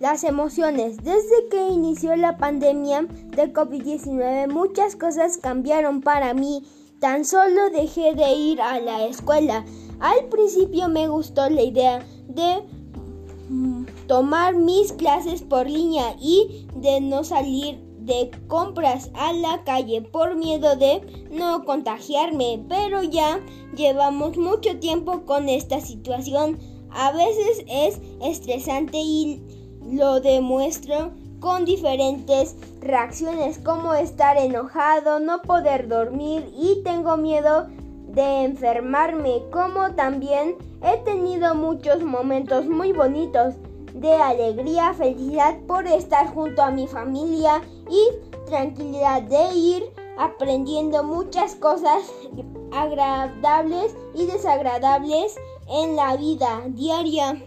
Las emociones. Desde que inició la pandemia de COVID-19 muchas cosas cambiaron para mí. Tan solo dejé de ir a la escuela. Al principio me gustó la idea de tomar mis clases por línea y de no salir de compras a la calle por miedo de no contagiarme, pero ya llevamos mucho tiempo con esta situación. A veces es estresante y lo demuestro con diferentes reacciones como estar enojado, no poder dormir y tengo miedo de enfermarme, como también he tenido muchos momentos muy bonitos de alegría, felicidad por estar junto a mi familia y tranquilidad de ir aprendiendo muchas cosas agradables y desagradables en la vida diaria.